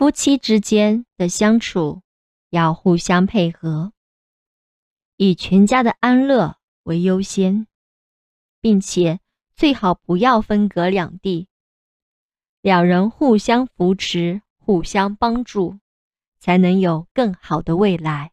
夫妻之间的相处要互相配合以全家的安乐为优先并且最好不要分隔两地。两人互相扶持互相帮助才能有更好的未来。